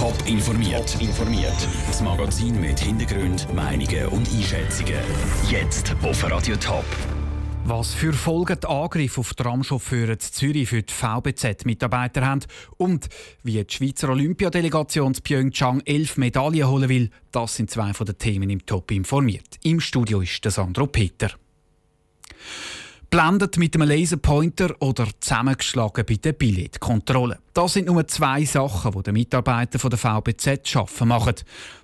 Top informiert. informiert. Das Magazin mit Hintergrund, Meinungen und Einschätzungen. Jetzt auf Radio Top. Was für Folgen die Angriffe auf Tramchauffeure in Zürich für die VBZ-Mitarbeiter haben und wie die Schweizer Olympiadelegation zu Pyeongchang elf Medaillen holen will, das sind zwei von den Themen im Top informiert. Im Studio ist der Sandro Peter. Blendet mit einem Laserpointer oder zusammengeschlagen bei der Billetkontrolle. Das sind nur zwei Sachen, die die Mitarbeiter der VBZ schaffen machen.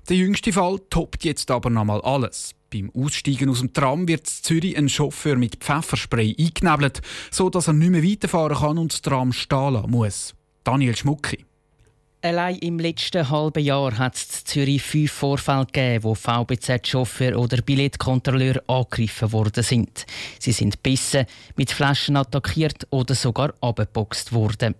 Der jüngste Fall toppt jetzt aber noch mal alles. Beim Aussteigen aus dem Tram wird in Zürich ein Chauffeur mit Pfefferspray eingenebelt, sodass er nicht mehr weiterfahren kann und das Tram stehen lassen muss. Daniel Schmucki. Allein im letzten halben Jahr hat es in Zürich fünf Vorfälle gegeben, wo VBZ-Chauffeur oder Billetkontrolleur angegriffen worden sind. Sie sind bissen, mit Flaschen attackiert oder sogar abgeboxt worden.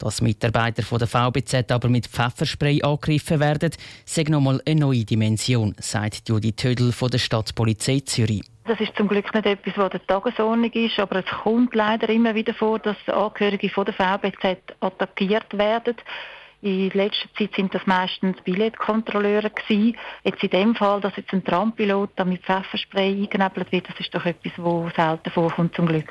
Dass Mitarbeiter von der VBZ aber mit Pfefferspray angegriffen werden, sagt nochmal eine neue Dimension, sagt Judith Tödel von der Stadtpolizei Zürich. Das ist zum Glück nicht etwas, was der Tagesordnung ist, aber es kommt leider immer wieder vor, dass Angehörige von der VBZ attackiert werden. In letzter Zeit sind das meistens Billetkontrolleure gewesen. Jetzt in dem Fall, dass jetzt ein Trampilot mit Pfefferspray eingenebelt wird, das ist doch etwas, was selten vorkommt, zum Glück.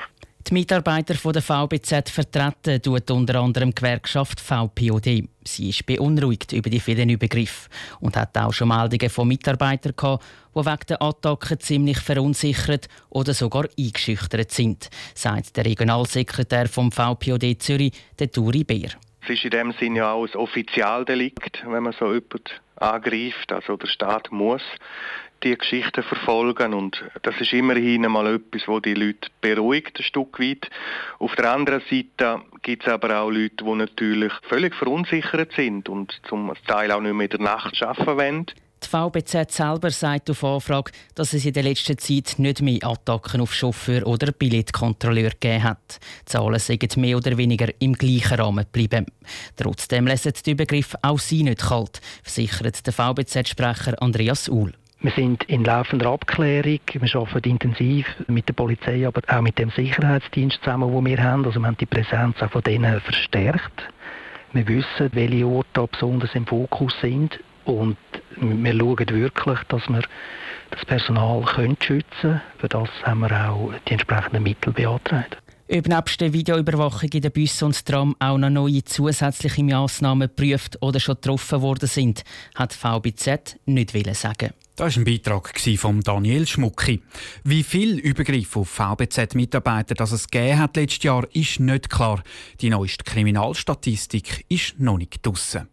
Die Mitarbeiter der VBZ vertreten tut unter anderem die Gewerkschaft VPOD. Sie ist beunruhigt über die vielen Übergriffe und hat auch schon Meldungen von Mitarbeitern gehabt, die wegen der Attacken ziemlich verunsichert oder sogar eingeschüchtert sind, sagt der Regionalsekretär vom VPOD Zürich, der Turi Beer. Es ist in dem Sinne ja auch ein Offizialdelikt, wenn man so jemanden angreift. Also der Staat muss die Geschichten verfolgen und das ist immerhin einmal etwas, wo die Leute beruhigt, ein Stück weit. Auf der anderen Seite gibt es aber auch Leute, die natürlich völlig verunsichert sind und zum Teil auch nicht mehr in der Nacht arbeiten wollen. Die VBZ selber sagt auf Anfrage, dass es in der letzten Zeit nicht mehr Attacken auf Chauffeur oder Billetkontrolleur gegeben hat. Die Zahlen sind mehr oder weniger im gleichen Rahmen geblieben. Trotzdem lassen die Übergriffe auch sie nicht kalt, versichert der VBZ-Sprecher Andreas Uhl. Wir sind in laufender Abklärung. Wir arbeiten intensiv mit der Polizei, aber auch mit dem Sicherheitsdienst zusammen, den wir haben. Also wir haben die Präsenz auch von denen verstärkt. Wir wissen, welche Orte besonders im Fokus sind. Und wir schauen wirklich, dass wir das Personal können schützen können. Für das haben wir auch die entsprechenden Mittel beantragt. Ob nebst der Videoüberwachung in den Bussen und Tram auch noch neue zusätzliche Massnahmen geprüft oder schon getroffen worden sind, hat VBZ nicht sagen. Das war ein Beitrag von Daniel Schmucki. Wie viel Übergriff auf VBZ-Mitarbeiter das es gegeben hat letztes Jahr, ist nicht klar. Die neueste Kriminalstatistik ist noch nicht draussen.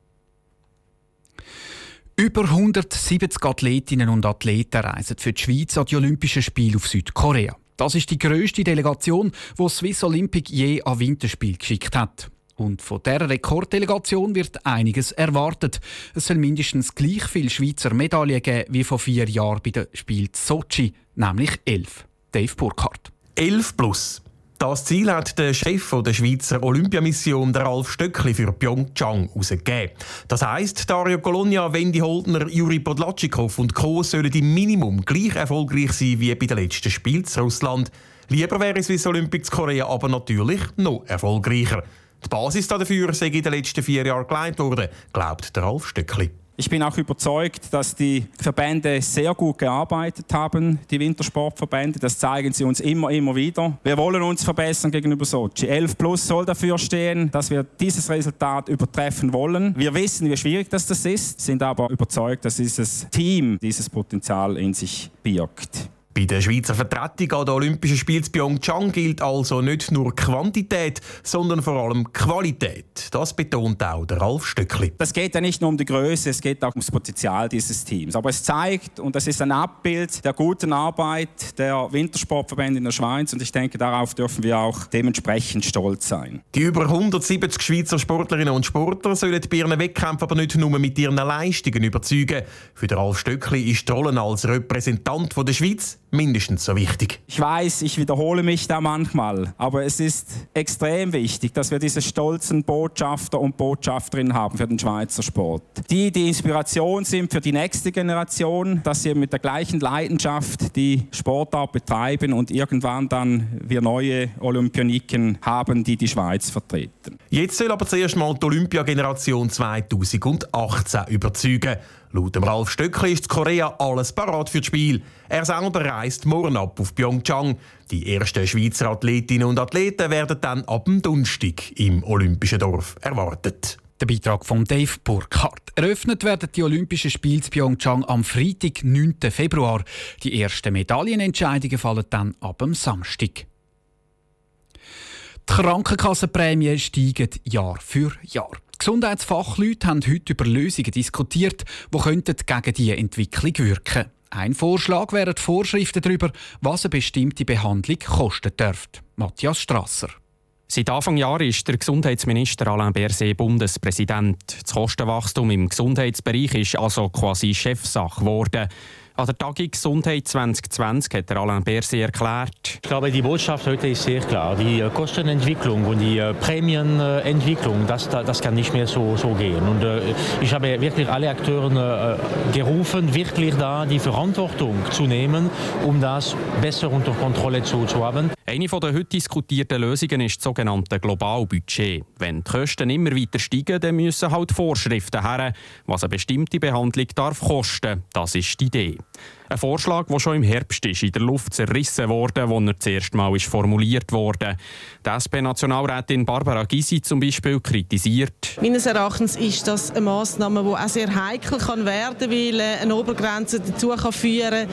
Über 170 Athletinnen und Athleten reisen für die Schweiz an die Olympischen Spiele auf Südkorea. Das ist die grösste Delegation, die Swiss Olympic je an Winterspiel geschickt hat. Und von dieser Rekorddelegation wird einiges erwartet. Es soll mindestens gleich viele Schweizer Medaillen geben wie vor vier Jahren bei den Spielen Sochi, nämlich elf. Dave Burkhardt. 11 plus. Das Ziel hat der Chef der Schweizer Olympiamission, der Ralf Stöckli, für Pyeongchang herausgegeben. Das heisst, Dario Colonia, Wendy Holdner, Juri Podlatschikow und Co. sollen im Minimum gleich erfolgreich sein wie bei den letzten Spielen in Russland. Lieber wäre Swiss Olympics Korea aber natürlich noch erfolgreicher. Die Basis dafür sei in den letzten vier Jahren geleitet worden, glaubt der Ralf Stöckli. Ich bin auch überzeugt, dass die Verbände sehr gut gearbeitet haben, die Wintersportverbände. Das zeigen sie uns immer, immer wieder. Wir wollen uns verbessern gegenüber Sochi. 11 Plus soll dafür stehen, dass wir dieses Resultat übertreffen wollen. Wir wissen, wie schwierig das, das ist, sind aber überzeugt, dass dieses Team dieses Potenzial in sich birgt. Bei der Schweizer Vertretung an den Olympischen Spielen in Pyeongchang gilt also nicht nur Quantität, sondern vor allem Qualität. Das betont auch der Ralf Stöckli. Das geht ja nicht nur um die Größe, es geht auch ums Potenzial dieses Teams. Aber es zeigt, und das ist ein Abbild der guten Arbeit der Wintersportverbände in der Schweiz. Und ich denke, darauf dürfen wir auch dementsprechend stolz sein. Die über 170 Schweizer Sportlerinnen und Sportler sollen bei ihren Wettkämpfen aber nicht nur mit ihren Leistungen überzeugen. Für den Ralf Stöckli ist die Rolle als Repräsentant der Schweiz mindestens so wichtig. Ich weiß, ich wiederhole mich da manchmal, aber es ist extrem wichtig, dass wir diese stolzen Botschafter und Botschafterinnen haben für den Schweizer Sport. Die, die Inspiration sind für die nächste Generation, dass sie mit der gleichen Leidenschaft die Sportart betreiben und irgendwann dann wir neue Olympioniken haben, die die Schweiz vertreten. Jetzt soll aber zuerst mal die Olympiageneration 2018 überzeugen. Laut Ralf Stöckli ist Korea alles parat für das Spiel. Er selber reist morgen ab auf Pyeongchang. Die ersten Schweizer Athletinnen und Athleten werden dann ab dem Donnerstag im Olympischen Dorf erwartet. Der Beitrag von Dave Burkhardt. Eröffnet werden die Olympischen Spiele in Pyeongchang am Freitag, 9. Februar. Die ersten Medaillenentscheidungen fallen dann ab dem Samstag. Die Krankenkassenprämien steigen Jahr für Jahr. Die Gesundheitsfachleute haben heute über Lösungen diskutiert, die gegen diese Entwicklung wirken. Ein Vorschlag wären Vorschriften darüber, was eine bestimmte Behandlung kosten dürfte. Matthias Strasser. Seit Anfang Jahr ist der Gesundheitsminister Alain Berset Bundespräsident. Das Kostenwachstum im Gesundheitsbereich ist also quasi Chefsache geworden. An der Tagung Gesundheit 2020 hat Alain Berset erklärt. Ich glaube, die Botschaft heute ist sehr klar. Die äh, Kostenentwicklung und die äh, Prämienentwicklung, das, das kann nicht mehr so, so gehen. Und äh, ich habe wirklich alle Akteure gerufen, wirklich da die Verantwortung zu nehmen, um das besser unter Kontrolle zu, zu haben. Eine der heute diskutierten Lösungen ist das sogenannte Globalbudget. Wenn die Kosten immer weiter steigen, dann müssen halt Vorschriften her, was eine bestimmte Behandlung darf kosten. Das ist die Idee. Ein Vorschlag, der schon im Herbst ist in der Luft zerrissen wurde, wo er zuerst mal ist formuliert wurde. Die SP-Nationalrätin Barbara Gysi zum Beispiel kritisiert. Meines Erachtens ist das eine Massnahme, die auch sehr heikel kann werden, weil eine Obergrenze dazu kann führen,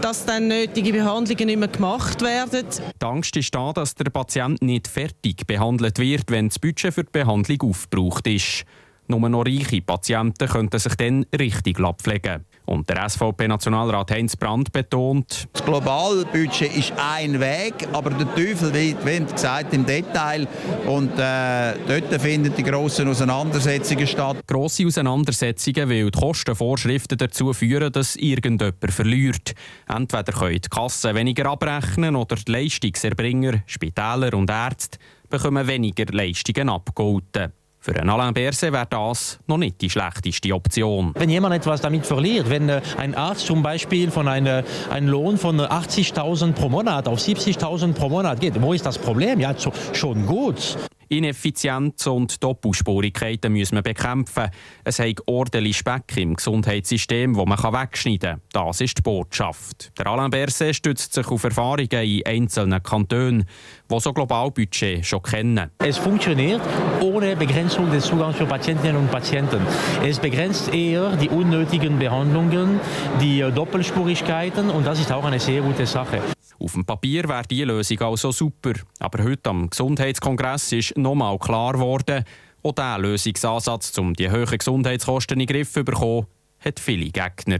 dass dann nötige Behandlungen nicht mehr gemacht werden. Die Angst ist da, dass der Patient nicht fertig behandelt wird, wenn das Budget für die Behandlung aufgebraucht ist. Nur noch reiche Patienten könnten sich dann richtig abpflegen. Und der SVP-Nationalrat Heinz Brandt betont, das Globalbudget ist ein Weg, aber der Teufel wird, gesagt, im Detail. Und äh, dort finden die grossen Auseinandersetzungen statt. Grosse Auseinandersetzungen, weil die Kostenvorschriften dazu führen, dass irgendjemand verliert. Entweder können die Kassen weniger abrechnen oder die Leistungserbringer, Spitäler und Ärzte bekommen weniger Leistungen abgeholten. Für einen Alain Berset wäre das noch nicht die schlechteste Option. Wenn jemand etwas damit verliert, wenn äh, ein Arzt zum Beispiel von einem, einem Lohn von 80.000 pro Monat auf 70.000 pro Monat geht, wo ist das Problem? Ja, schon gut. Ineffizienz und Doppelspurigkeiten müssen wir bekämpfen. Es hat ordentlich Speck im Gesundheitssystem, wo man wegschneiden kann. Das ist die Botschaft. Der Alain Berset stützt sich auf Erfahrungen in einzelnen Kantonen, die so Globalbudget schon kennen. Es funktioniert ohne Begrenzung des Zugangs für Patientinnen und Patienten. Es begrenzt eher die unnötigen Behandlungen, die Doppelspurigkeiten und das ist auch eine sehr gute Sache. Auf dem Papier wäre diese Lösung also super. Aber heute am Gesundheitskongress ist nochmal klar geworden, auch dieser Lösungsansatz, um die hohen Gesundheitskosten in den Griff zu bekommen, hat viele Gegner.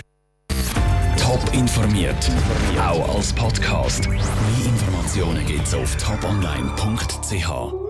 Top informiert, auch als Podcast. Mehr Informationen gibt es auf toponline.ch.